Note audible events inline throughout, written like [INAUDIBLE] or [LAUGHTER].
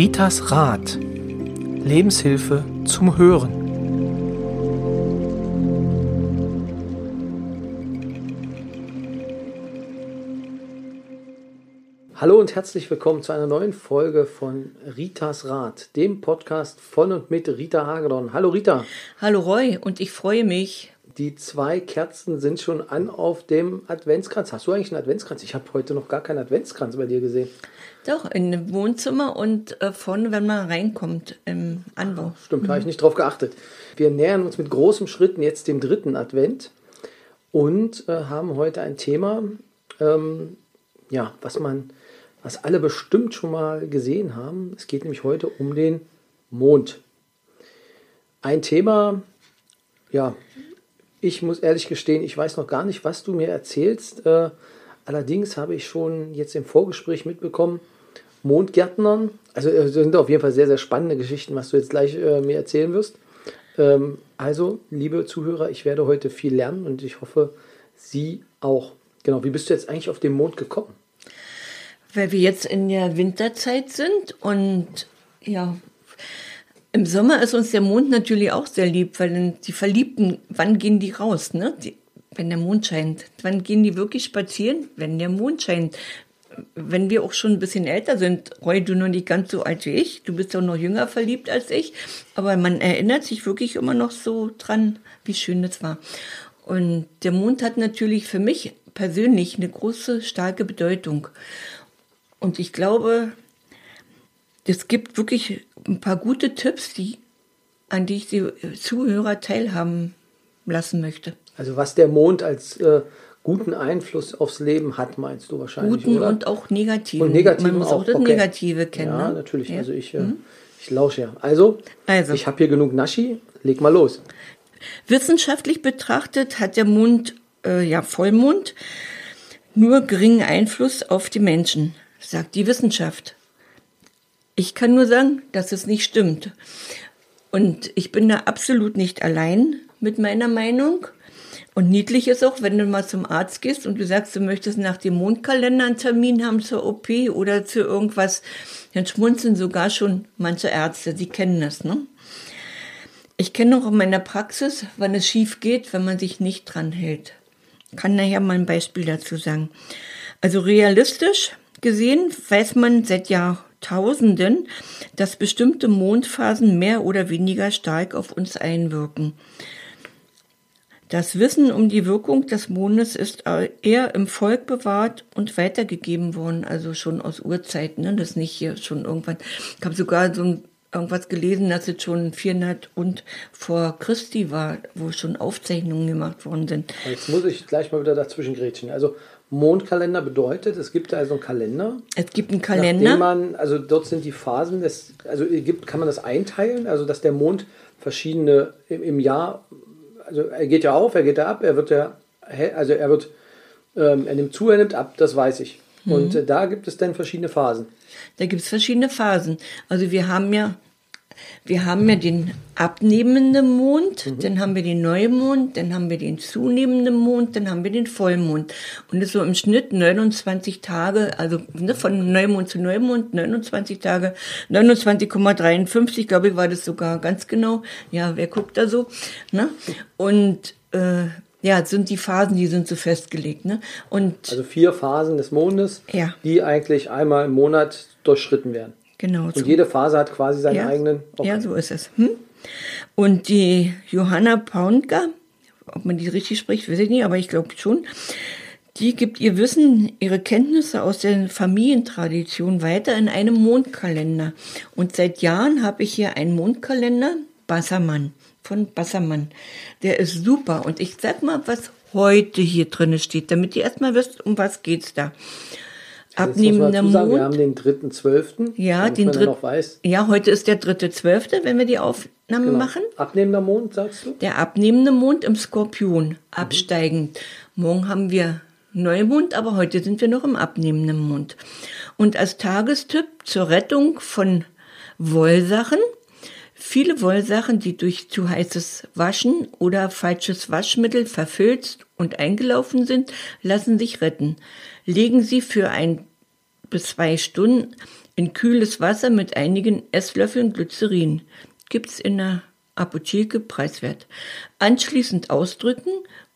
Ritas Rat. Lebenshilfe zum Hören. Hallo und herzlich willkommen zu einer neuen Folge von Ritas Rat, dem Podcast von und mit Rita Hagedorn. Hallo Rita. Hallo Roy und ich freue mich. Die zwei Kerzen sind schon an auf dem Adventskranz. Hast du eigentlich einen Adventskranz? Ich habe heute noch gar keinen Adventskranz bei dir gesehen. Doch, in dem Wohnzimmer und äh, vorne, wenn man reinkommt, im Anbau. Stimmt, mhm. habe ich nicht drauf geachtet. Wir nähern uns mit großen Schritten jetzt dem dritten Advent und äh, haben heute ein Thema, ähm, ja, was man, was alle bestimmt schon mal gesehen haben. Es geht nämlich heute um den Mond. Ein Thema, ja, ich muss ehrlich gestehen, ich weiß noch gar nicht, was du mir erzählst. Äh, allerdings habe ich schon jetzt im Vorgespräch mitbekommen, Mondgärtnern. Also äh, sind auf jeden Fall sehr, sehr spannende Geschichten, was du jetzt gleich äh, mir erzählen wirst. Ähm, also, liebe Zuhörer, ich werde heute viel lernen und ich hoffe, Sie auch. Genau, wie bist du jetzt eigentlich auf den Mond gekommen? Weil wir jetzt in der Winterzeit sind und ja, im Sommer ist uns der Mond natürlich auch sehr lieb, weil die Verliebten, wann gehen die raus, ne? Die, wenn der Mond scheint. Wann gehen die wirklich spazieren? Wenn der Mond scheint wenn wir auch schon ein bisschen älter sind, Roy, du noch nicht ganz so alt wie ich, du bist auch noch jünger verliebt als ich, aber man erinnert sich wirklich immer noch so dran, wie schön das war. Und der Mond hat natürlich für mich persönlich eine große, starke Bedeutung. Und ich glaube, es gibt wirklich ein paar gute Tipps, die, an die ich die Zuhörer teilhaben lassen möchte. Also was der Mond als äh, guten Einfluss aufs Leben hat, meinst du wahrscheinlich, guten oder? und auch negativen. Und negativen Man muss auch, auch das okay. Negative kennen. Ja, ne? natürlich. Ja. Also ich, äh, Mhm. ich lausche ja. Also, Also. ich habe hier genug Naschi. Leg mal los. Wissenschaftlich betrachtet hat der Mond, äh, ja Vollmond, nur geringen Einfluss auf die Menschen, sagt die Wissenschaft. Ich kann nur sagen, dass es nicht stimmt. Und ich bin da absolut nicht allein mit meiner Meinung. Und niedlich ist auch, wenn du mal zum Arzt gehst und du sagst, du möchtest nach dem Mondkalender einen Termin haben zur OP oder zu irgendwas, dann schmunzeln sogar schon manche Ärzte, die kennen das, ne? Ich kenne auch in meiner Praxis, wann es schief geht, wenn man sich nicht dran hält. Kann nachher mal ein Beispiel dazu sagen. Also realistisch gesehen weiß man seit Jahrtausenden, dass bestimmte Mondphasen mehr oder weniger stark auf uns einwirken. Das Wissen um die Wirkung des Mondes ist eher im Volk bewahrt und weitergegeben worden, also schon aus Urzeiten, ne? das nicht hier schon irgendwann. Ich habe sogar so ein, irgendwas gelesen, dass es schon 400 und vor Christi war, wo schon Aufzeichnungen gemacht worden sind. Jetzt muss ich gleich mal wieder dazwischen grätschen. Also Mondkalender bedeutet, es gibt also einen Kalender. Es gibt einen Kalender. Man, also dort sind die Phasen des, also gibt, kann man das einteilen, also dass der Mond verschiedene im, im Jahr, also er geht ja auf, er geht ja ab, er wird ja, also er wird, ähm, er nimmt zu, er nimmt ab, das weiß ich. Mhm. Und äh, da gibt es dann verschiedene Phasen. Da gibt es verschiedene Phasen. Also wir haben ja, wir haben ja den abnehmenden Mond, dann haben wir den Neumond, dann haben wir den zunehmenden Mond, dann haben wir den Vollmond. Und das ist so im Schnitt 29 Tage, also ne, von Neumond zu Neumond, 29 Tage, 29,53, glaube ich, war das sogar ganz genau. Ja, wer guckt da so? Ne? Und äh, ja, es sind die Phasen, die sind so festgelegt. Ne? Und Also vier Phasen des Mondes, Ja. die eigentlich einmal im Monat durchschritten werden. Genau Und jede Phase hat quasi seinen eigenen. Ja, so ist es. Hm? Und die Johanna Paunka, ob man die richtig spricht, weiß ich nicht, aber ich glaube schon, die gibt ihr Wissen, ihre Kenntnisse aus der Familientradition weiter in einem Mondkalender. Und seit Jahren habe ich hier einen Mondkalender, Bassermann, von Bassermann. Der ist super. Und ich sag mal, was heute hier drin steht, damit ihr erstmal wisst, um was geht's da. Abnehmender dazu sagen, wir Mond. haben den 3.12. Ja, den dritten. weiß. Ja, heute ist der dritte Zwölfte, wenn wir die Aufnahme Genau. machen. Abnehmender Mond, sagst du? Der abnehmende Mond im Skorpion, absteigend. Morgen haben wir Neumond, aber heute sind wir noch im abnehmenden Mond. Und als Tagestipp zur Rettung von Wollsachen, viele Wollsachen, die durch zu heißes Waschen oder falsches Waschmittel verfilzt und eingelaufen sind, lassen sich retten. Legen Sie für ein bis zwei Stunden in kühles Wasser mit einigen Esslöffeln Glycerin. Gibt's in der Apotheke preiswert. Anschließend ausdrücken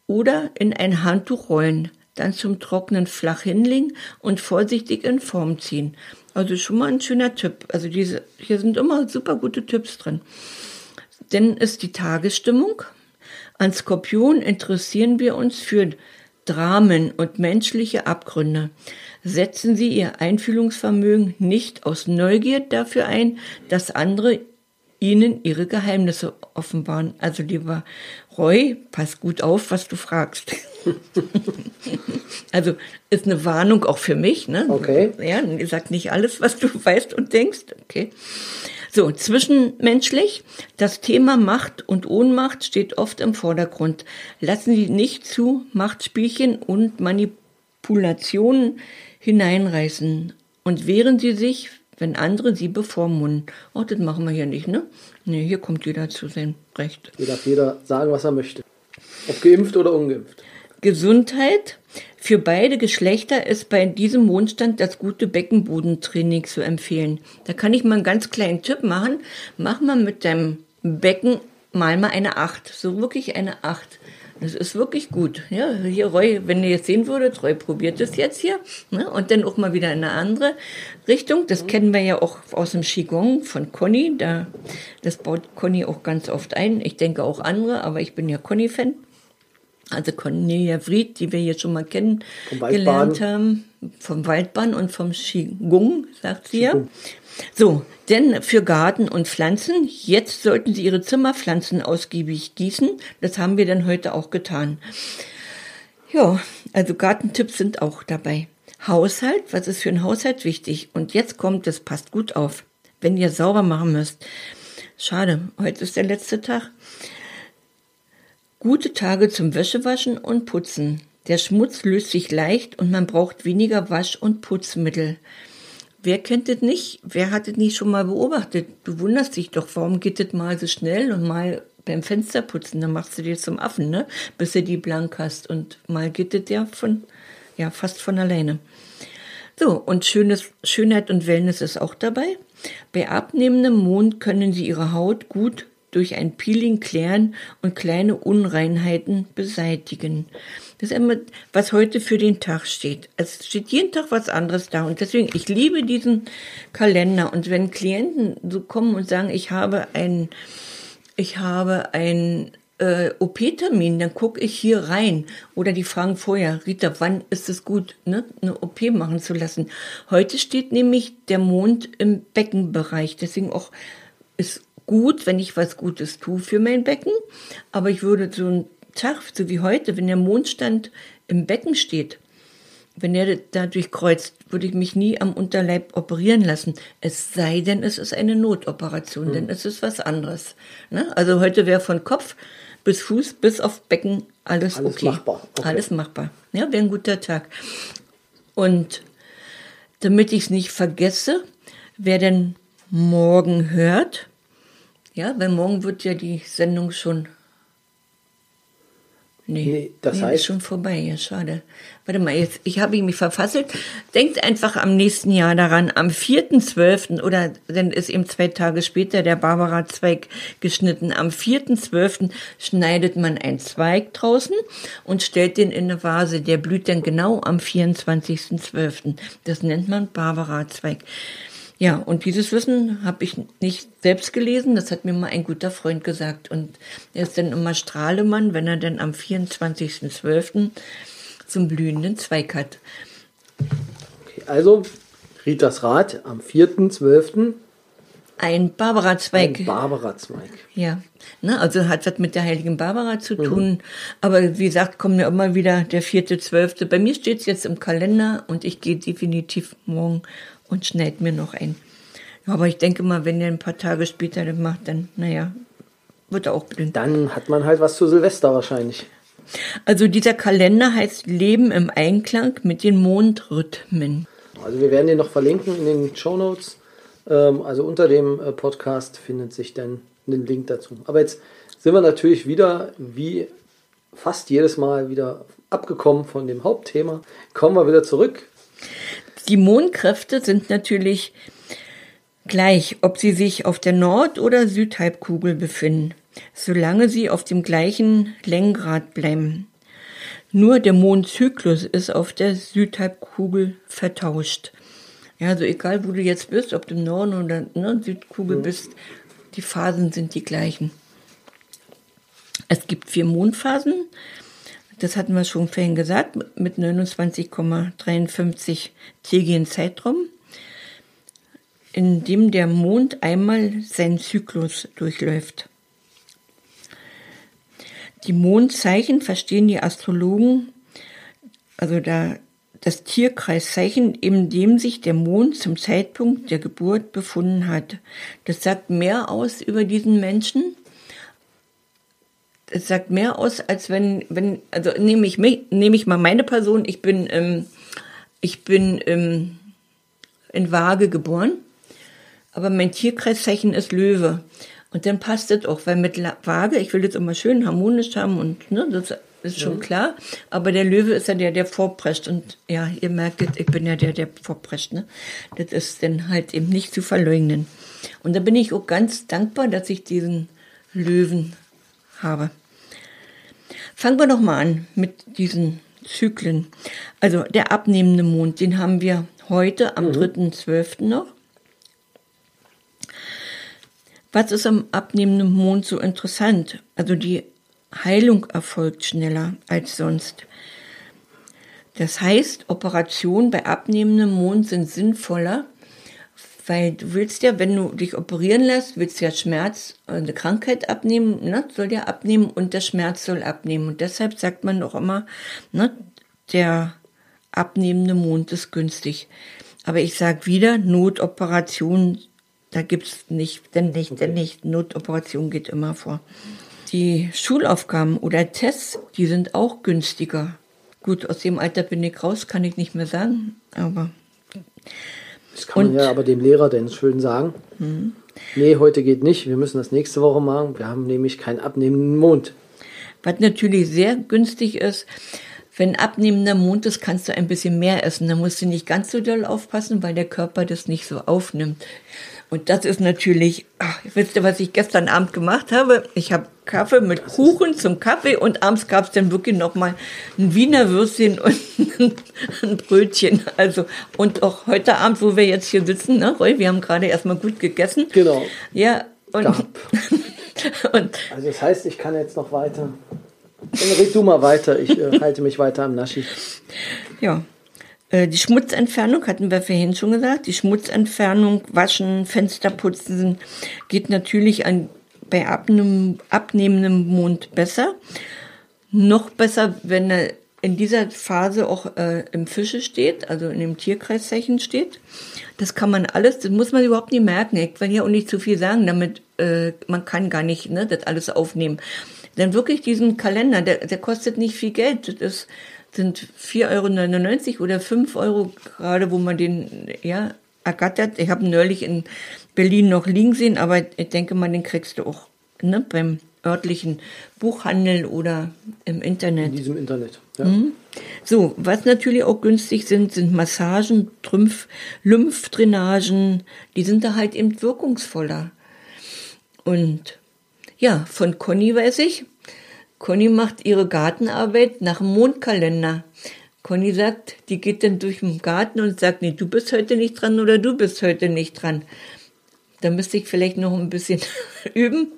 oder in ein Handtuch rollen, dann zum Trocknen flach hinlegen und vorsichtig in Form ziehen. Also schon mal ein schöner Tipp. Also diese, hier sind immer super gute Tipps drin. Denn ist die Tagesstimmung. An Skorpion interessieren wir uns für Dramen und menschliche Abgründe. Setzen Sie Ihr Einfühlungsvermögen nicht aus Neugier dafür ein, dass andere Ihnen Ihre Geheimnisse offenbaren. Also lieber Roy, pass gut auf, was du fragst. [LAUGHS] also ist eine Warnung auch für mich. Ne? Okay. Ja, sagt nicht alles, was du weißt und denkst. Okay. So, zwischenmenschlich. Das Thema Macht und Ohnmacht steht oft im Vordergrund. Lassen Sie nicht zu Machtspielchen und Manipulationen hineinreißen und wehren Sie sich, wenn andere Sie bevormunden. Oh, das machen wir hier nicht, ne? Nee, hier kommt jeder zu seinem Recht. Hier darf jeder sagen, was er möchte. Ob geimpft oder ungeimpft. Gesundheit. Für beide Geschlechter ist bei diesem Mondstand das gute Beckenbodentraining zu empfehlen. Da kann ich mal einen ganz kleinen Tipp machen. Mach mal mit deinem Becken mal mal eine Acht. So wirklich eine Acht. Das ist wirklich gut. Ja, hier Roy, wenn ihr jetzt sehen würdet, Roy probiert es jetzt hier. Ne? Und dann auch mal wieder in eine andere Richtung. Das kennen wir ja auch aus dem Qigong von Conny. Da, das baut Conny auch ganz oft ein. Ich denke auch andere, aber ich bin ja Conny-Fan. Also Cornelia Fried, die wir hier schon mal kennengelernt haben, vom Waldbahn und vom Qigong, sagt sie ja. So, denn für Garten und Pflanzen, jetzt sollten Sie Ihre Zimmerpflanzen ausgiebig gießen. Das haben wir dann heute auch getan. Ja, also Gartentipps sind auch dabei. Haushalt, was ist für einen Haushalt wichtig? Und jetzt kommt, das passt gut auf, wenn ihr sauber machen müsst. Schade, heute ist der letzte Tag. Gute Tage zum Wäschewaschen und Putzen. Der Schmutz löst sich leicht und man braucht weniger Wasch- und Putzmittel. Wer kennt das nicht? Wer hat das nicht schon mal beobachtet? Du wunderst dich doch, warum geht das mal so schnell und mal beim Fensterputzen, dann machst du dir zum Affen, ne? Bis du die blank hast und mal geht das ja von, ja, fast von alleine. So, und Schönes, Schönheit und Wellness ist auch dabei. Bei abnehmendem Mond können Sie Ihre Haut gut durch ein Peeling klären und kleine Unreinheiten beseitigen. Das ist immer, was heute für den Tag steht. Es steht jeden Tag was anderes da. Und deswegen, ich liebe diesen Kalender. Und wenn Klienten so kommen und sagen, ich habe ein, ich habe ein äh, OP-Termin, dann gucke ich hier rein. Oder die fragen vorher, Rita, wann ist es gut, ne, eine OP machen zu lassen? Heute steht nämlich der Mond im Beckenbereich. Deswegen auch ist gut, wenn ich was Gutes tue für mein Becken, aber ich würde so einen Tag, so wie heute, wenn der Mondstand im Becken steht, wenn er da durchkreuzt, würde ich mich nie am Unterleib operieren lassen. Es sei denn, es ist eine Notoperation, mhm. denn es ist was anderes. Ne? Also heute wäre von Kopf bis Fuß, bis auf Becken alles, alles okay. Machbar. Okay. Alles machbar. Ja, wäre ein guter Tag. Und damit ich es nicht vergesse, wer denn morgen hört, ja, weil morgen wird ja die Sendung schon. Nee, nee das nee, heißt. Ist schon vorbei, ja, schade. Warte mal, jetzt, ich habe mich verfasselt. Denkt einfach am nächsten Jahr daran, am 4.12. oder dann ist eben zwei Tage später der Barbara-Zweig geschnitten. Am 4.12. schneidet man einen Zweig draußen und stellt den in eine Vase. Der blüht dann genau am 24.12. Das nennt man Barbara-Zweig. Ja, und dieses Wissen habe ich nicht selbst gelesen, das hat mir mal ein guter Freund gesagt. Und er ist dann immer Strahlemann, wenn er dann am 24.12. zum blühenden Zweig hat. Okay, also, Ritas Rat am 4.12. Ein Barbara-Zweig. Ein Barbara-Zweig. Ja, ne, also hat was mit der heiligen Barbara zu mhm. tun. Mhm. Aber wie gesagt, kommt ja immer wieder der vierte, zwölfte. Bei mir steht es jetzt im Kalender und ich gehe definitiv morgen und schneid mir noch ein. Ja, aber ich denke mal, wenn er ein paar Tage später das macht, dann, naja, wird er auch blind. Dann hat man halt was zu Silvester wahrscheinlich. Also dieser Kalender heißt Leben im Einklang mit den Mondrhythmen. Also wir werden den noch verlinken in den Show Notes. Ähm, also unter dem äh, Podcast findet sich dann ein Link dazu. Aber jetzt sind wir natürlich wieder, wie fast jedes Mal, wieder abgekommen von dem Hauptthema. Kommen wir wieder zurück Die Mondkräfte sind natürlich gleich, ob sie sich auf der Nord- oder Südhalbkugel befinden, solange sie auf dem gleichen Längengrad bleiben. Nur der Mondzyklus ist auf der Südhalbkugel vertauscht. Ja, also egal, wo du jetzt bist, ob du im Norden oder ne, Südkugel mhm. bist, die Phasen sind die gleichen. Es gibt vier Mondphasen. Das hatten wir schon vorhin gesagt, mit 29,53 tägigen Zeitraum, in dem der Mond einmal seinen Zyklus durchläuft. Die Mondzeichen verstehen die Astrologen, also da das Tierkreiszeichen, in dem sich der Mond zum Zeitpunkt der Geburt befunden hat. Das sagt mehr aus über diesen Menschen. Es sagt mehr aus, als wenn, wenn, also nehme ich mich, nehme ich mal meine Person, ich bin, ähm, ich bin ähm, in Waage geboren, aber mein Tierkreiszeichen ist Löwe. Und dann passt es auch, weil mit Waage, ich will das immer schön harmonisch haben und ne, das ist schon ja. klar. Aber der Löwe ist ja der, der vorprescht. Und ja, ihr merkt, ich bin ja der, der vorprescht. Ne? Das ist dann halt eben nicht zu verleugnen. Und da bin ich auch ganz dankbar, dass ich diesen Löwen habe. Fangen wir doch mal an mit diesen Zyklen. Also der abnehmende Mond, den haben wir heute am mhm. 3.12. noch. Was ist am abnehmenden Mond so interessant? Also die Heilung erfolgt schneller als sonst. Das heißt, Operationen bei abnehmendem Mond sind sinnvoller, weil du willst ja, wenn du dich operieren lässt, willst du ja Schmerz, eine Krankheit abnehmen, ne, soll ja abnehmen und der Schmerz soll abnehmen. Und deshalb sagt man doch immer, ne, der abnehmende Mond ist günstig. Aber ich sage wieder, Notoperation, da gibt's nicht, denn nicht, denn nicht. Notoperation geht immer vor. Die Schulaufgaben oder Tests, die sind auch günstiger. Gut, aus dem Alter bin ich raus, kann ich nicht mehr sagen, aber. Das kann man ja aber dem Lehrer denn schön sagen. Mhm. Nee, heute geht nicht, wir müssen das nächste Woche machen. Wir haben nämlich keinen abnehmenden Mond. Was natürlich sehr günstig ist, wenn abnehmender Mond ist, kannst du ein bisschen mehr essen. Da musst du nicht ganz so doll aufpassen, weil der Körper das nicht so aufnimmt. Und das ist natürlich, ach, wisst ihr, was ich gestern Abend gemacht habe? Ich habe Kaffee mit Kuchen zum Kaffee und abends gab es dann wirklich nochmal ein Wiener Würstchen [LAUGHS] und ein Brötchen. Also, und auch heute Abend, wo wir jetzt hier sitzen, ne, Roy, wir haben gerade erstmal gut gegessen. Genau. Ja, und, [LAUGHS] und also das heißt, ich kann jetzt noch weiter. Dann red du mal weiter, ich äh, halte mich weiter am Naschi. Ja, die Schmutzentfernung hatten wir vorhin schon gesagt. Die Schmutzentfernung, Waschen, Fenster putzen geht natürlich an, bei abnehm, abnehmendem Mond besser. Noch besser, wenn er in dieser Phase auch äh, im Fische steht, also in dem Tierkreiszeichen steht. Das kann man alles, das muss man überhaupt nicht merken. Ich will ja auch nicht zu viel sagen, damit äh, man kann gar nicht ne, das alles aufnehmen. wirklich diesen Kalender, der, der kostet nicht viel Geld. Das ist sind 4,99 Euro oder 5 Euro, gerade wo man den ja, ergattert. Ich habe neulich in Berlin noch liegen sehen, aber ich denke mal, den kriegst du auch ne, beim örtlichen Buchhandel oder im Internet. In diesem Internet, ja. Mhm. So, was natürlich auch günstig sind, sind Massagen, Trümpf, Lymphdrainagen, die sind da halt eben wirkungsvoller. Und ja, von Conny weiß ich, Conny macht ihre Gartenarbeit nach dem Mondkalender. Conny sagt, die geht dann durch den Garten und sagt, nee, du bist heute nicht dran oder du bist heute nicht dran. Da müsste ich vielleicht noch ein bisschen [LAUGHS] üben,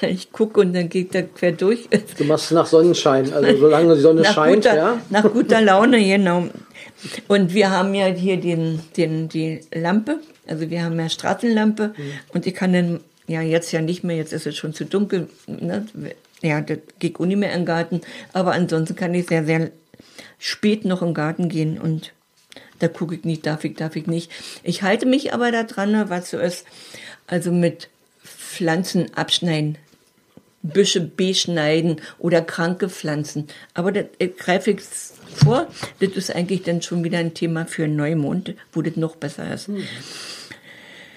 weil ich gucke und dann geht er quer durch. Du machst nach Sonnenschein, also solange die Sonne nach scheint, guter, ja. Nach guter Laune, genau. Und wir haben ja hier den, den, die Lampe, also wir haben ja Straßenlampe mhm. und ich kann dann, ja jetzt ja nicht mehr, jetzt ist es schon zu dunkel, ne? Ja, das geht auch nicht mehr im Garten. Aber ansonsten kann ich sehr, sehr spät noch im Garten gehen und da gucke ich nicht, darf ich, darf ich nicht. Ich halte mich aber daran, was so ist, also mit Pflanzen abschneiden, Büsche beschneiden oder kranke Pflanzen. Aber das äh, greife ich vor, das ist eigentlich dann schon wieder ein Thema für Neumond, wo das noch besser ist. Hm.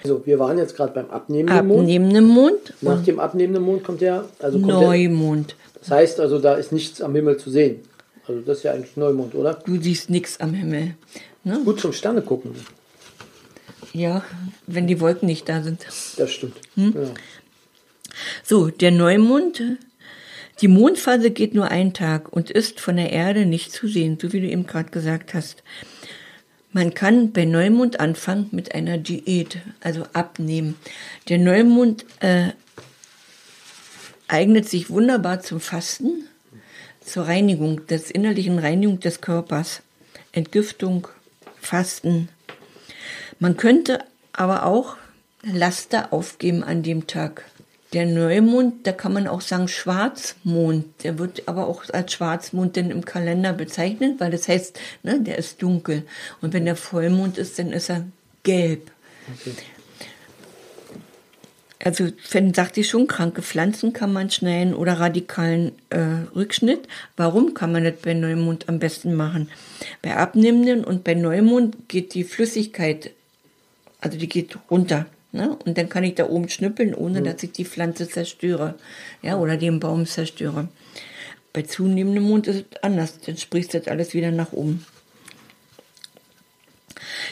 Also wir waren jetzt gerade beim abnehmenden Mond. Abnehmenden Mond. Nach dem abnehmenden Mond kommt der, also kommt Neumond. Der, das heißt also, da ist nichts am Himmel zu sehen. Also das ist ja eigentlich Neumond, oder? Du siehst nichts am Himmel. Ne? Gut zum Sterne gucken. Ja, wenn die Wolken nicht da sind. Das stimmt. Ja. So, der Neumond, die Mondphase geht nur einen Tag und ist von der Erde nicht zu sehen, so wie du eben gerade gesagt hast. Man kann bei Neumond anfangen mit einer Diät, also abnehmen. Der Neumond äh, eignet sich wunderbar zum Fasten, zur Reinigung, des innerlichen Reinigung des Körpers, Entgiftung, Fasten. Man könnte aber auch Laster aufgeben an dem Tag. Der Neumond, da kann man auch sagen Schwarzmond. Der wird aber auch als Schwarzmond denn im Kalender bezeichnet, weil das heißt, ne, der ist dunkel. Und wenn der Vollmond ist, dann ist er gelb. Okay. Also, wenn, sagte ich schon, kranke Pflanzen kann man schneiden oder radikalen äh, Rückschnitt. Warum kann man das bei Neumond am besten machen? Bei abnehmenden und bei Neumond geht die Flüssigkeit, also die geht runter. Ne? Und dann kann ich da oben schnippeln, ohne mhm. dass ich die Pflanze zerstöre. Ja, oder den Baum zerstöre. Bei zunehmendem Mond ist es anders. Dann spricht das alles wieder nach oben.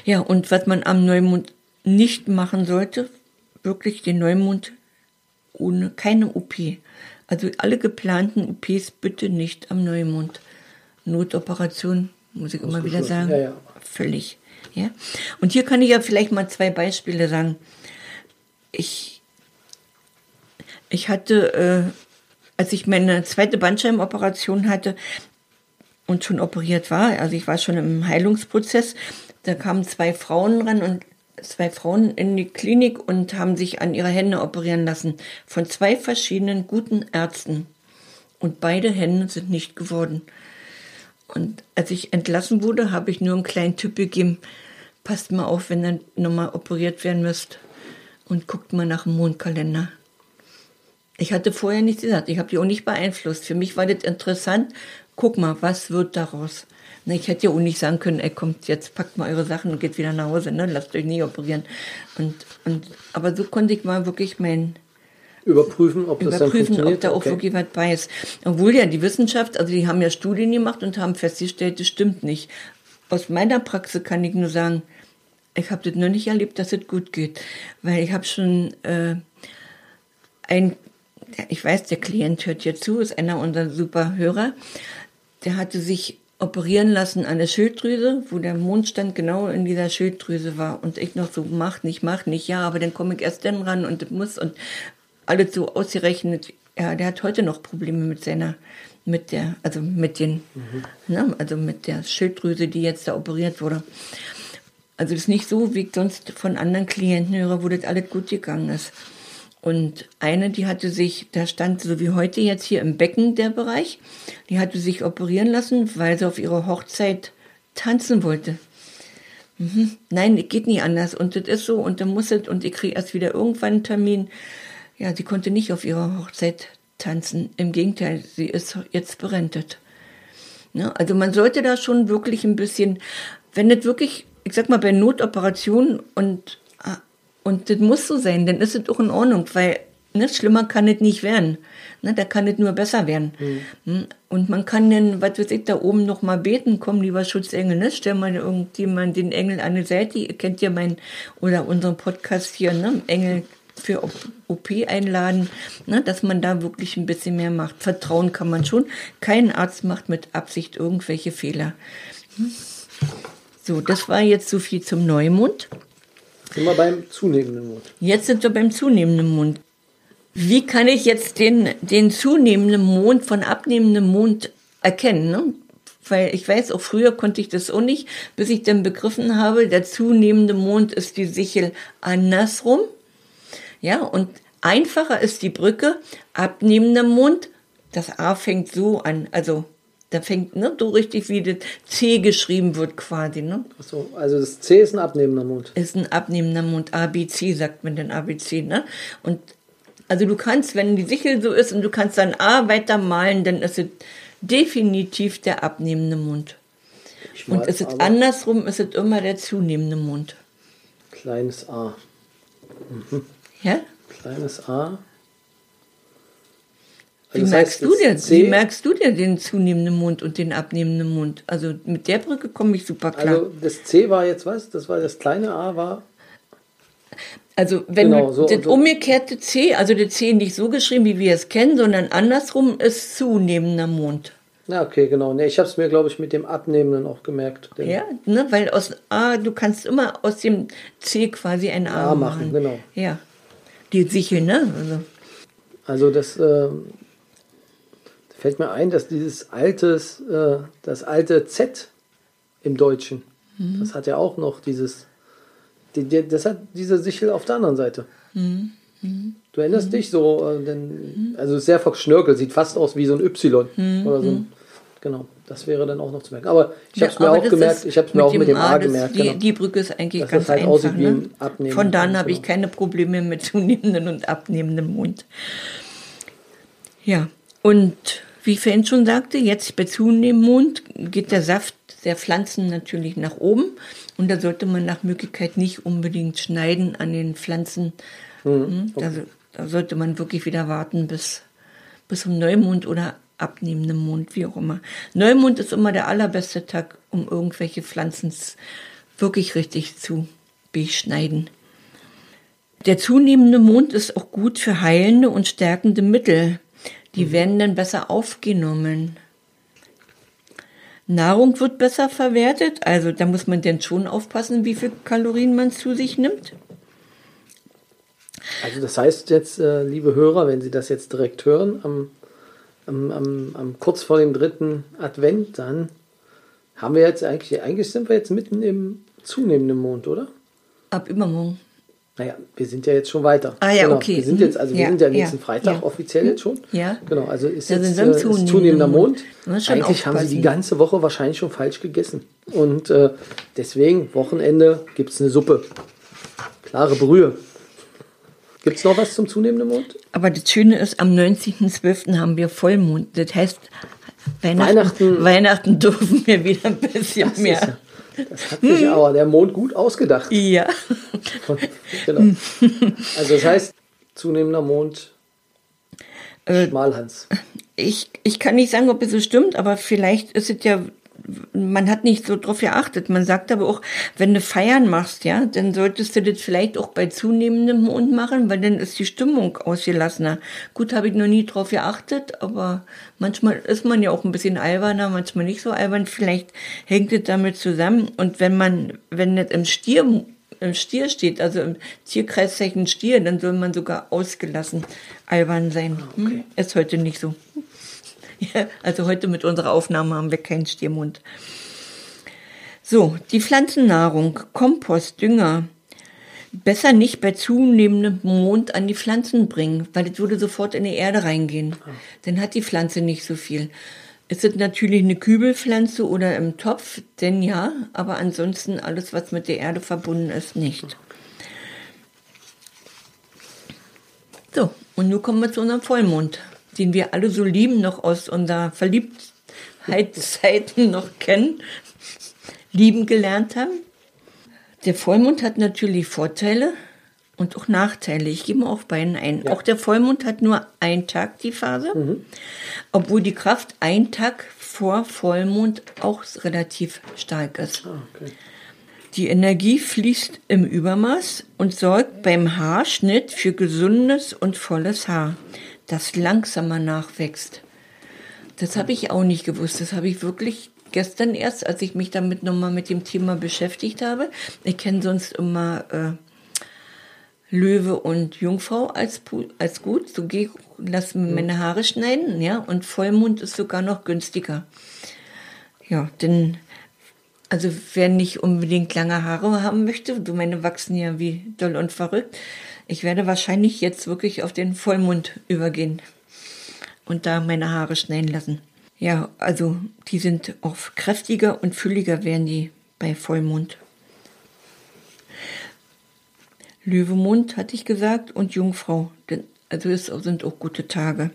Ja, und was man am Neumond nicht machen sollte, wirklich den Neumond ohne keine OP. Also alle geplanten OPs bitte nicht am Neumond. Notoperation, muss ich immer wieder sagen, ja, ja. völlig. Ja? Und hier kann ich ja vielleicht mal zwei Beispiele sagen ich, ich hatte, äh, als ich meine zweite Bandscheimenoperation hatte und schon operiert war, also ich war schon im Heilungsprozess, da kamen zwei Frauen ran und zwei Frauen in die Klinik und haben sich an ihre Hände operieren lassen von zwei verschiedenen guten Ärzten. Und beide Hände sind nicht geworden. Und als ich entlassen wurde, habe ich nur einen kleinen Tipp gegeben, passt mal auf, wenn ihr nochmal operiert werden müsst und guckt mal nach dem Mondkalender. Ich hatte vorher nichts gesagt, ich habe die auch nicht beeinflusst. Für mich war das interessant. Guck mal, was wird daraus? Ich hätte ja auch nicht sagen können, ey, kommt jetzt, packt mal eure Sachen und geht wieder nach Hause, ne? lasst euch nie operieren. Und, und, aber so konnte ich mal wirklich mein, überprüfen, ob das überprüfen, dann ob da auch okay. wirklich was bei ist. Obwohl ja die Wissenschaft, also die haben ja Studien gemacht und haben festgestellt, das stimmt nicht. Aus meiner Praxis kann ich nur sagen, ich habe das noch nicht erlebt, dass es gut geht, weil ich habe schon äh, ein, ich weiß, der Klient hört hier zu, ist einer unserer super Hörer, der hatte sich operieren lassen an der Schilddrüse, wo der Mond stand genau in dieser Schilddrüse war und ich noch so mach nicht, mach nicht, ja, aber dann komme ich erst dann ran und das muss und alles so ausgerechnet. Ja, der hat heute noch Probleme mit seiner mit der, also mit den, mhm. ne, also mit der Schilddrüse, die jetzt da operiert wurde. Also das ist nicht so, wie ich sonst von anderen Klienten höre, wo das alles gut gegangen ist. Und eine, die hatte sich, da stand so wie heute jetzt hier im Becken der Bereich, die hatte sich operieren lassen, weil sie auf ihrer Hochzeit tanzen wollte. Mhm. Nein, geht nie anders. Und das ist so, und dann muss es, und ich kriege erst wieder irgendwann einen Termin. Ja, sie konnte nicht auf ihrer Hochzeit tanzen. Im Gegenteil, sie ist jetzt berentet. Ja, also man sollte da schon wirklich ein bisschen, wenn das wirklich ich sag mal, bei Notoperationen und, und das muss so sein, dann ist es auch in Ordnung, weil ne, schlimmer kann es nicht werden. Ne, da kann es nur besser werden. Mhm. Und man kann dann, was weiß ich, da oben noch mal beten, komm, lieber Schutzengel, ne? Stell mal irgendjemand den Engel an die Seite. Ihr kennt ja meinen oder unseren Podcast hier, ne? Engel für OP einladen, ne, dass man da wirklich ein bisschen mehr macht. Vertrauen kann man schon. Kein Arzt macht mit Absicht irgendwelche Fehler. So, das war jetzt so viel zum Neumond. Sind wir beim zunehmenden Mond. Jetzt sind wir beim zunehmenden Mond. Wie kann ich jetzt den, den zunehmenden Mond von abnehmendem Mond erkennen? Ne? Weil ich weiß, auch früher konnte ich das auch nicht, bis ich dann begriffen habe, der zunehmende Mond ist die Sichel andersrum. Ja, und einfacher ist die Brücke, abnehmender Mond, das A fängt so an, also da fängt ne, so richtig wie das C geschrieben wird quasi. Ne? Achso, also das C ist ein abnehmender Mond. Ist ein abnehmender Mond. ABC sagt man dann ABC. Ne? Und also du kannst, wenn die Sichel so ist und du kannst dann A weitermalen, dann ist es definitiv der abnehmende Mond. Und ist es andersrum, ist es immer der zunehmende Mond. Kleines A. Mhm. Ja? Kleines A. Wie, das merkst heißt, du dir, C- wie merkst du dir den zunehmenden Mund und den abnehmenden Mund? Also mit der Brücke komme ich super klar. Also das C war jetzt was? Das war das kleine A war. Also wenn Genau, du so- das so- umgekehrte C, also der C nicht so geschrieben, wie wir es kennen, sondern andersrum ist zunehmender Mond. Ja, okay, genau. Nee, ich habe es mir, glaube ich, mit dem Abnehmenden auch gemerkt. Ja, ne, weil aus A, du kannst immer aus dem C quasi ein A, A machen, genau. Ja. Die Sichel, ne? Also, Also das ähm, fällt mir ein, dass dieses altes, äh, das alte Z im Deutschen, Mhm. das hat ja auch noch dieses, die, die, das hat diese Sichel auf der anderen Seite. Mhm. Du erinnerst dich so, äh, denn, also sehr verschnörkelt, sieht fast aus wie so ein Y oder so. Ein, genau, das wäre dann auch noch zu merken. Aber ich habe es Mhm. Ja, mir auch gemerkt, ich habe es mir auch mit dem A das- gemerkt. Die, Genau. die Brücke ist eigentlich Dass ganz das halt einfach. aussieht wie ne? ein Abnehmen. Von da an habe Genau. ich keine Probleme mit [LAUGHS] zunehmendem und abnehmendem Mund. Ja, und wie ich vorhin schon sagte, jetzt bei zunehmendem Mund geht der Saft der Pflanzen natürlich nach oben und da sollte man nach Möglichkeit nicht unbedingt schneiden an den Pflanzen. Hm, da, da sollte man wirklich wieder warten bis, bis zum Neumond oder abnehmenden Mond, wie auch immer. Neumond ist immer der allerbeste Tag, um irgendwelche Pflanzen wirklich richtig zu beschneiden. Der zunehmende Mond ist auch gut für heilende und stärkende Mittel. Die werden dann besser aufgenommen. Nahrung wird besser verwertet, also da muss man denn schon aufpassen, wie viel Kalorien man zu sich nimmt. Also das heißt jetzt, äh, liebe Hörer, wenn Sie das jetzt direkt hören, am, am, am, am kurz vor dem dritten Advent, dann haben wir jetzt eigentlich, eigentlich sind wir jetzt mitten im zunehmenden Mond, oder? Ab übermorgen. Naja, wir sind ja jetzt schon weiter. Ah ja, genau. okay. Wir sind jetzt, also wir Ja, sind ja nächsten ja, Freitag ja. offiziell jetzt schon. Ja. Genau, also ist Da jetzt äh, ist zunehmender Mond. Mond. Eigentlich haben sie die ganze Woche wahrscheinlich schon falsch gegessen. Und äh, deswegen, Wochenende gibt es eine Suppe. Klare Brühe. Gibt es noch was zum zunehmenden Mond? Aber das Schöne ist, am 19.12. haben wir Vollmond. Das heißt, Weihnachten, Weihnachten- Weihnachten, dürfen wir wieder ein bisschen mehr. das hat sich aber der Mond gut ausgedacht. Ja. [LAUGHS] genau. Also das heißt, zunehmender Mond, Äh, Schmalhans. Ich, ich kann nicht sagen, ob es so stimmt, aber vielleicht ist es ja, man hat nicht so drauf geachtet. Man sagt aber auch, wenn du Feiern machst, ja, dann solltest du das vielleicht auch bei zunehmendem Mond machen, weil dann ist die Stimmung ausgelassener. Gut, habe ich noch nie drauf geachtet, aber manchmal ist man ja auch ein bisschen alberner, manchmal nicht so albern. Vielleicht hängt es damit zusammen. Und wenn man, wenn das im Stier im Stier steht, also im Tierkreiszeichen Stier, dann soll man sogar ausgelassen albern sein. Hm? Ist heute nicht so. [LAUGHS] Also heute mit unserer Aufnahme haben wir keinen Stiermund. So, die Pflanzennahrung, Kompost, Dünger. Besser nicht bei zunehmendem Mond an die Pflanzen bringen, weil das würde sofort in die Erde reingehen. Dann hat die Pflanze nicht so viel. Ist es natürlich eine Kübelpflanze oder im Topf, denn ja, aber ansonsten alles, was mit der Erde verbunden ist, nicht. So, und nun kommen wir zu unserem Vollmond, den wir alle so lieben, noch aus unserer Verliebtheitszeiten noch kennen, lieben gelernt haben. Der Vollmond hat natürlich Vorteile und auch Nachteile. Ich gebe mal auf beiden ein. Auch der Vollmond hat nur einen Tag die Phase, obwohl die Kraft ein Tag vor Vollmond auch relativ stark ist. Ah, okay. Die Energie fließt im Übermaß und sorgt beim Haarschnitt für gesundes und volles Haar, das langsamer nachwächst. Das habe ich auch nicht gewusst. Das habe ich wirklich gestern erst, als ich mich damit nochmal mit dem Thema beschäftigt habe. Ich kenne sonst immer äh, Löwe und Jungfrau als, als gut. So gehe ich, lass mir meine Haare schneiden, ja. Und Vollmond ist sogar noch günstiger. Ja, denn, also wer nicht unbedingt lange Haare haben möchte, du meine wachsen ja wie doll und verrückt. Ich werde wahrscheinlich jetzt wirklich auf den Vollmond übergehen und da meine Haare schneiden lassen. Ja, also die sind auch kräftiger und fülliger werden die bei Vollmond. Löwemond hatte ich gesagt und Jungfrau. Also es sind auch gute Tage.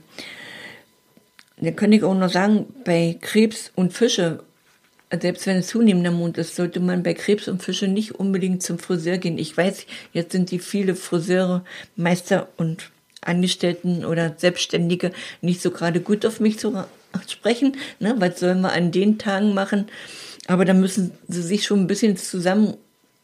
Dann kann ich auch noch sagen, bei Krebs und Fische, selbst wenn es zunehmender Mond ist, sollte man bei Krebs und Fische nicht unbedingt zum Friseur gehen. Ich weiß, jetzt sind die viele Friseure, Meister und Angestellten oder Selbstständige nicht so gerade gut auf mich zu sprechen. Ne? Was sollen wir an den Tagen machen? Aber da müssen sie sich schon ein bisschen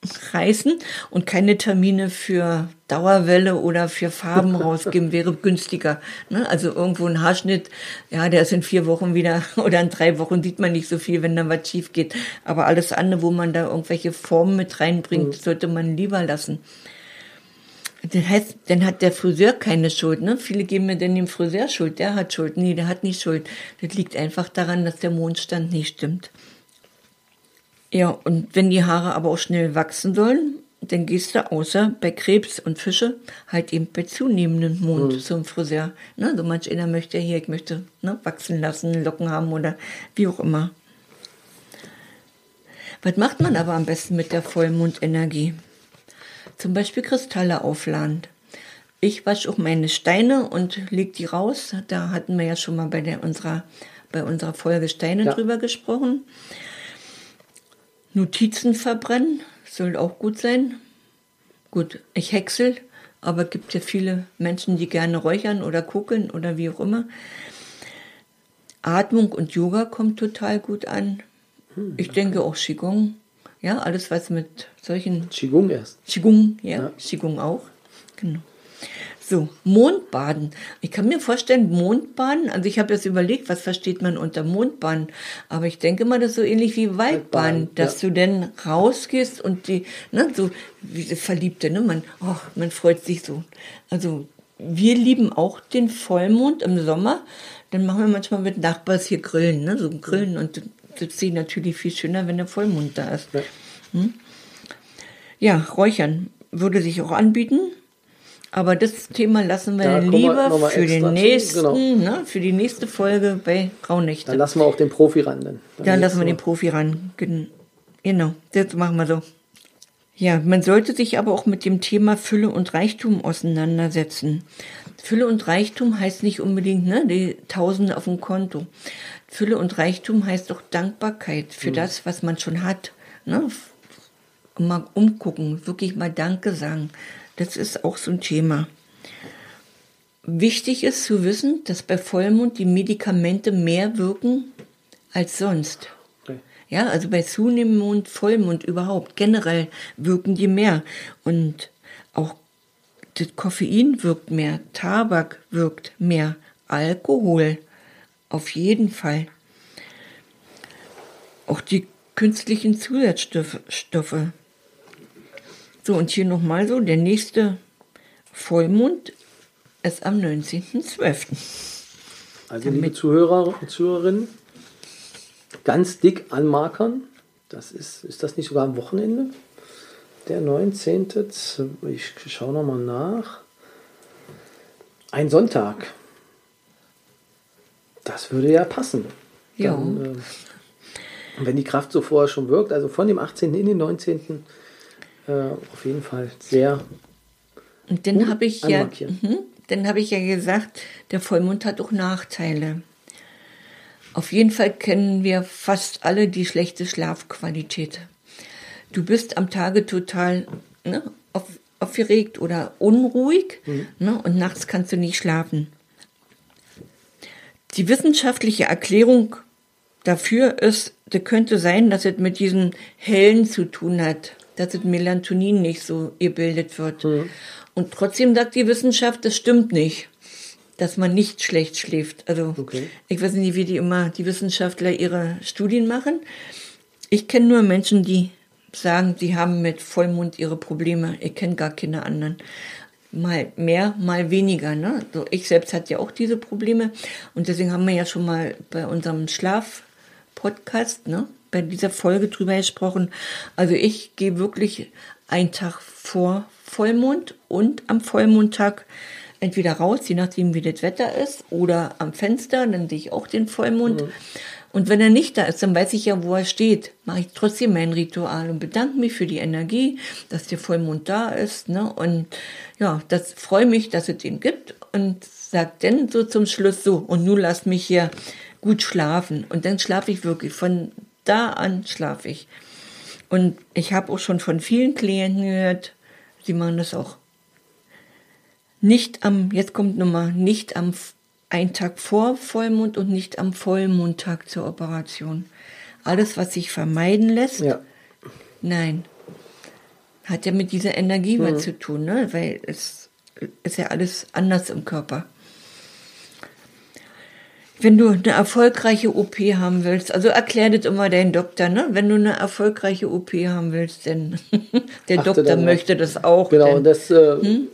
zusammenreißen und keine Termine für Dauerwelle oder für Farben [LAUGHS] rausgeben, wäre günstiger. Ne? Also irgendwo ein Haarschnitt, ja, der ist in vier Wochen wieder [LAUGHS] oder in drei Wochen sieht man nicht so viel, wenn da was schief geht. Aber alles andere, wo man da irgendwelche Formen mit reinbringt, mhm. sollte man lieber lassen. Das heißt, dann hat der Friseur keine Schuld, ne? Viele geben mir denn dem Friseur Schuld, der hat Schuld. Nee, der hat nicht Schuld. Das liegt einfach daran, dass der Mondstand nicht stimmt. Ja, und wenn die Haare aber auch schnell wachsen sollen, dann gehst du außer bei Krebs und Fische halt eben bei zunehmendem Mond mhm. zum Friseur. Ne? So manch einer möchte hier, ich möchte ne, wachsen lassen, Locken haben oder wie auch immer. Was macht man aber am besten mit der Vollmondenergie? Zum Beispiel Kristalle aufladen. Ich wasche auch meine Steine und leg die raus. Da hatten wir ja schon mal bei der, unserer, bei unserer Folge Steine ja. drüber gesprochen. Notizen verbrennen, soll auch gut sein. Gut, ich häcksel, aber gibt ja viele Menschen, die gerne räuchern oder gucken oder wie auch immer. Atmung und Yoga kommt total gut an. Hm, ich denke auch Qigong. Ja, alles was mit solchen. Qigong erst. Qigong, ja, ja. Qigong auch. Genau. So, Mondbaden. Ich kann mir vorstellen, Mondbaden, also ich habe jetzt überlegt, was versteht man unter Mondbaden, aber ich denke mal, das ist so ähnlich wie Waldbaden, dass ja. du dann rausgehst und die, ne, so wie Verliebte, ne, man, oh, man freut sich so. Also wir lieben auch den Vollmond im Sommer, dann machen wir manchmal mit Nachbars hier Grillen, ne, so Grillen und das sieht natürlich viel schöner, wenn der Vollmond da ist. Hm? ja Räuchern würde sich auch anbieten. Aber das Thema lassen wir lieber wir für den nächsten, genau. ne, für die nächste Folge bei Graunächte. Dann lassen wir auch den Profi ran. Dann, dann, dann lassen wir den Profi ran. Genau, das machen wir so. Ja, man sollte sich aber auch mit dem Thema Fülle und Reichtum auseinandersetzen. Fülle und Reichtum heißt nicht unbedingt ne, die Tausende auf dem Konto. Fülle und Reichtum heißt auch Dankbarkeit für mhm. das, was man schon hat. Ne? Mal umgucken, wirklich mal Danke sagen. Das ist auch so ein Thema. Wichtig ist zu wissen, dass bei Vollmond die Medikamente mehr wirken als sonst. Ja, also bei zunehmendem Mond, Vollmond überhaupt, generell wirken die mehr. Und auch das Koffein wirkt mehr, Tabak wirkt mehr, Alkohol auf jeden Fall. Auch die künstlichen Zusatzstoffe so, und hier nochmal so, der nächste Vollmond ist am 19.12. Also, Damit liebe Zuhörer und Zuhörerinnen, ganz dick anmarkern. Das ist, ist das nicht sogar am Wochenende? Der 19. Ich schaue nochmal nach. Ein Sonntag. Das würde ja passen. Ja. Dann, äh, wenn die Kraft so vorher schon wirkt, also von dem 18. in den 19 äh, auf jeden Fall sehr. Und dann habe ich ja, mh, dann habe ich ja gesagt, der Vollmond hat auch Nachteile. Auf jeden Fall kennen wir fast alle die schlechte Schlafqualität. Du bist am Tage total ne, auf, aufgeregt oder unruhig mhm. ne, und nachts kannst du nicht schlafen. Die wissenschaftliche Erklärung dafür ist, das könnte sein, dass es mit diesen Hellen zu tun hat dass das Melatonin nicht so gebildet wird. Mhm. Und trotzdem sagt die Wissenschaft, das stimmt nicht, dass man nicht schlecht schläft. Also okay. ich weiß nicht, wie die immer die Wissenschaftler ihre Studien machen. Ich kenne nur Menschen, die sagen, sie haben mit Vollmond ihre Probleme. Ich kenne gar keine anderen. Mal mehr, mal weniger. Ne? So, ich selbst hatte ja auch diese Probleme. Und deswegen haben wir ja schon mal bei unserem Schlaf-Podcast, ne, bei dieser Folge drüber gesprochen. Also ich gehe wirklich einen Tag vor Vollmond und am Vollmondtag entweder raus, je nachdem wie das Wetter ist, oder am Fenster, dann sehe ich auch den Vollmond. Mhm. Und wenn er nicht da ist, dann weiß ich ja, wo er steht. Mache ich trotzdem mein Ritual und bedanke mich für die Energie, dass der Vollmond da ist. Ne? Und ja, das freue mich, dass es den gibt. Und sagt dann so zum Schluss so, und nun lass mich hier gut schlafen. Und dann schlafe ich wirklich von da an schlafe ich. Und ich habe auch schon von vielen Klienten gehört, sie machen das auch. nicht am, jetzt kommt nochmal, nicht am einen Tag vor Vollmond und nicht am Vollmondtag zur Operation. Alles, was sich vermeiden lässt, Ja. nein. Hat ja mit dieser Energie Mhm. was zu tun, ne? Weil es ist ja alles anders im Körper. Wenn du eine erfolgreiche OP haben willst, also erklär das immer dein Doktor, ne? Wenn du eine erfolgreiche OP haben willst, denn [LAUGHS] der Achte Doktor möchte das auch. Genau, denn, und das äh, Hm?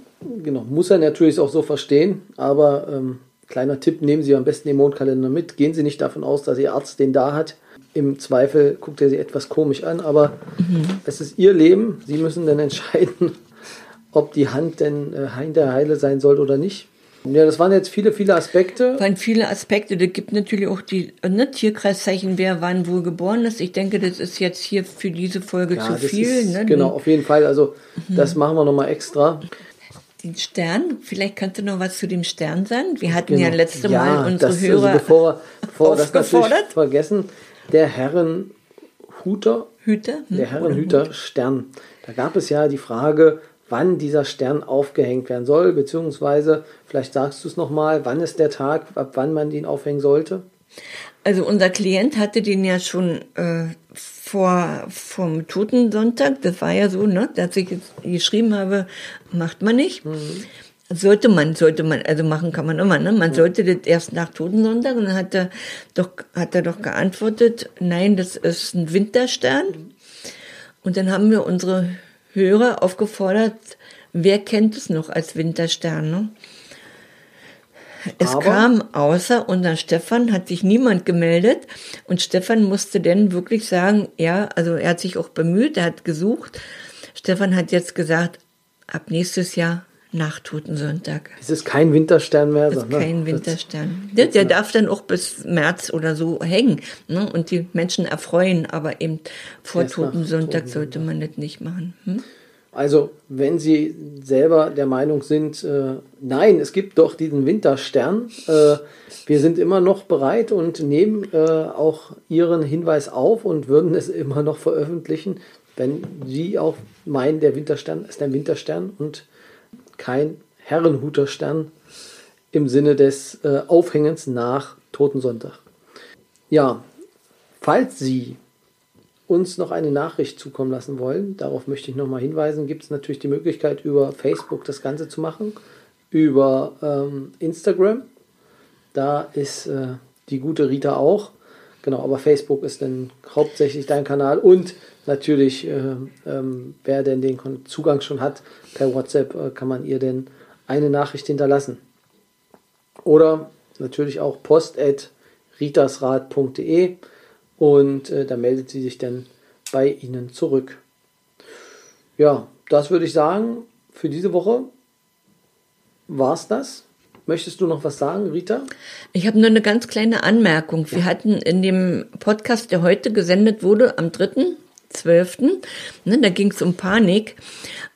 genau, muss er natürlich auch so verstehen, aber ähm, kleiner Tipp, nehmen Sie am besten den Mondkalender mit. Gehen Sie nicht davon aus, dass Ihr Arzt den da hat. Im Zweifel guckt er Sie etwas komisch an, aber Mhm. es ist Ihr Leben. Sie müssen dann entscheiden, [LAUGHS] ob die Hand denn äh, hinterher heile sein soll oder nicht. Ja, das waren jetzt viele, viele Aspekte. waren viele Aspekte. Da gibt natürlich auch die ne, Tierkreiszeichen, wer wann wo geboren ist. Ich denke, das ist jetzt hier für diese Folge Ja, zu das viel. ist, ne? Genau, auf jeden Fall. Also Mhm. das machen wir nochmal extra. Den Stern, vielleicht kannst du noch was zu dem Stern sagen. Wir hatten ja Genau. letzte Ja, Mal unsere das, Hörer Also bevor bevor das natürlich vergessen, der Herrenhuter, Hüter. hm? der Herrenhüter Stern. Da gab es ja die Frage, wann dieser Stern aufgehängt werden soll, beziehungsweise, vielleicht sagst du es nochmal, wann ist der Tag, ab wann man ihn aufhängen sollte? Also unser Klient hatte den ja schon äh, vor vom Totensonntag. Das war ja so, ne, dass ich jetzt geschrieben habe, macht man nicht. Sollte man, sollte man, also machen kann man immer, ne? Man sollte das erst nach Totensonntag und dann hat er doch, hat er doch geantwortet, nein, das ist ein Winterstern. Und dann haben wir unsere Hörer aufgefordert, wer kennt es noch als Winterstern, ne? Es Aber- kam außer unser Stefan, hat sich niemand gemeldet und Stefan musste dann wirklich sagen, ja, also er hat sich auch bemüht, er hat gesucht. Stefan hat jetzt gesagt, ab nächstes Jahr nach Totensonntag. Es ist kein Winterstern mehr. Das ist sondern kein Winterstern. Der, der darf dann auch bis März oder so hängen ne? und die Menschen erfreuen, aber eben vor Erst Totensonntag sollte man das nicht machen. Hm? Also, wenn Sie selber der Meinung sind, äh, nein, es gibt doch diesen Winterstern, äh, wir sind immer noch bereit und nehmen äh, auch Ihren Hinweis auf und würden es immer noch veröffentlichen, wenn Sie auch meinen, der Winterstern ist ein Winterstern und kein Herrenhuterstern im Sinne des äh, Aufhängens nach Totensonntag. Ja, falls Sie uns noch eine Nachricht zukommen lassen wollen, darauf möchte ich nochmal hinweisen, gibt es natürlich die Möglichkeit, über Facebook das Ganze zu machen, über ähm, Instagram. Da ist äh, die gute Rita auch. Genau, aber Facebook ist dann hauptsächlich dein Kanal und natürlich, äh, ähm, wer denn den Zugang schon hat, per WhatsApp äh, kann man ihr denn eine Nachricht hinterlassen. Oder natürlich auch post at ritasrad.de und äh, da meldet sie sich dann bei Ihnen zurück. Ja, das würde ich sagen. Für diese Woche war es das. Möchtest du noch was sagen, Rita? Ich habe nur eine ganz kleine Anmerkung. Wir hatten in dem Podcast, der heute gesendet wurde, am 3.12., ne, da ging es um Panik.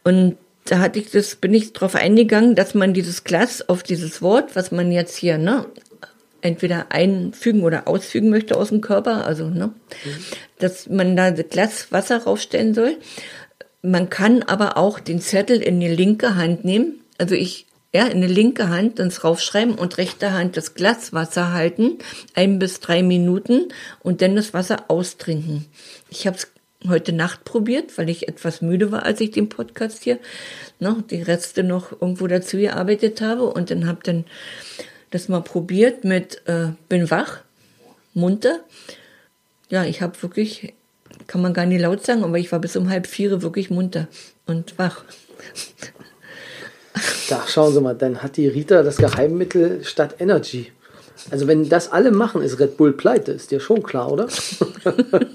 Und da hatte ich das, bin ich darauf eingegangen, dass man dieses Glas auf dieses Wort, was man jetzt hier, ne, entweder einfügen oder ausfügen möchte aus dem Körper, also, ne, dass man da das Glas Wasser raufstellen soll. Man kann aber auch den Zettel in die linke Hand nehmen. Also ich, ja, in die linke Hand ins raufschreiben und rechte Hand das Glas Wasser halten, ein bis drei Minuten und dann das Wasser austrinken. Ich habe es heute Nacht probiert, weil ich etwas müde war, als ich den Podcast hier, ne, die Reste noch irgendwo dazu gearbeitet habe und dann habe dann das mal probiert mit äh, bin wach, munter. Ja, ich habe wirklich, kann man gar nicht laut sagen, aber ich war bis um halb vier wirklich munter und wach. [LAUGHS] Da schauen Sie mal, dann hat die Rita das Geheimmittel statt Energy. Also wenn das alle machen, ist Red Bull pleite, ist dir schon klar, oder?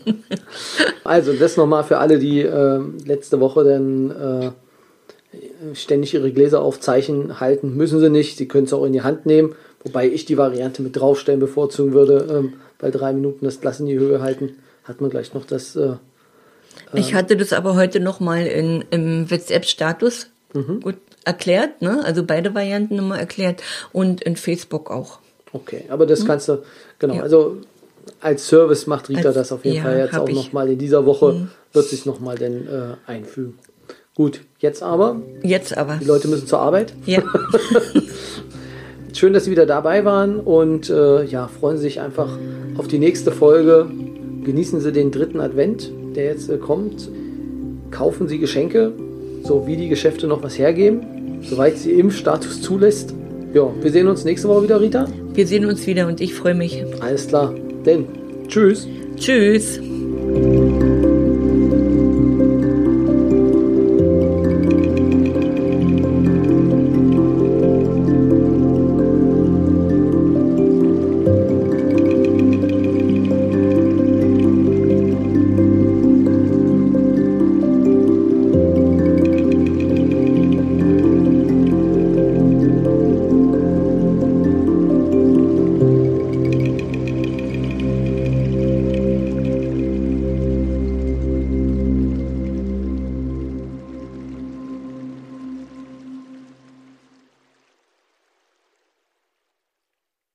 [LAUGHS] also das nochmal für alle, die äh, letzte Woche dann äh, ständig ihre Gläser auf Zeichen halten, müssen sie nicht. Sie können es auch in die Hand nehmen, wobei ich die Variante mit draufstellen bevorzugen würde, ähm, bei drei Minuten das Glas in die Höhe halten, hat man gleich noch das äh, Ich hatte das aber heute nochmal im WhatsApp-Status Mhm. gut erklärt, ne? Also beide Varianten nochmal erklärt und in Facebook auch. Okay, aber das kannst du, genau. Ja. also als Service macht Rita Als- das auf jeden ja, Fall jetzt auch nochmal in dieser Woche, wird sich nochmal denn äh, einfügen. Gut, jetzt aber. Jetzt aber. Die Leute müssen zur Arbeit. Ja. [LAUGHS] Schön, dass Sie wieder dabei waren und äh, ja, freuen Sie sich einfach auf die nächste Folge. Genießen Sie den dritten Advent, der jetzt äh, kommt. Kaufen Sie Geschenke, so wie die Geschäfte noch was hergeben, soweit sie im Status zulässt. Ja, wir sehen uns nächste Woche wieder, Rita. Wir sehen uns wieder und ich freue mich. Alles klar. Denn, tschüss. Tschüss.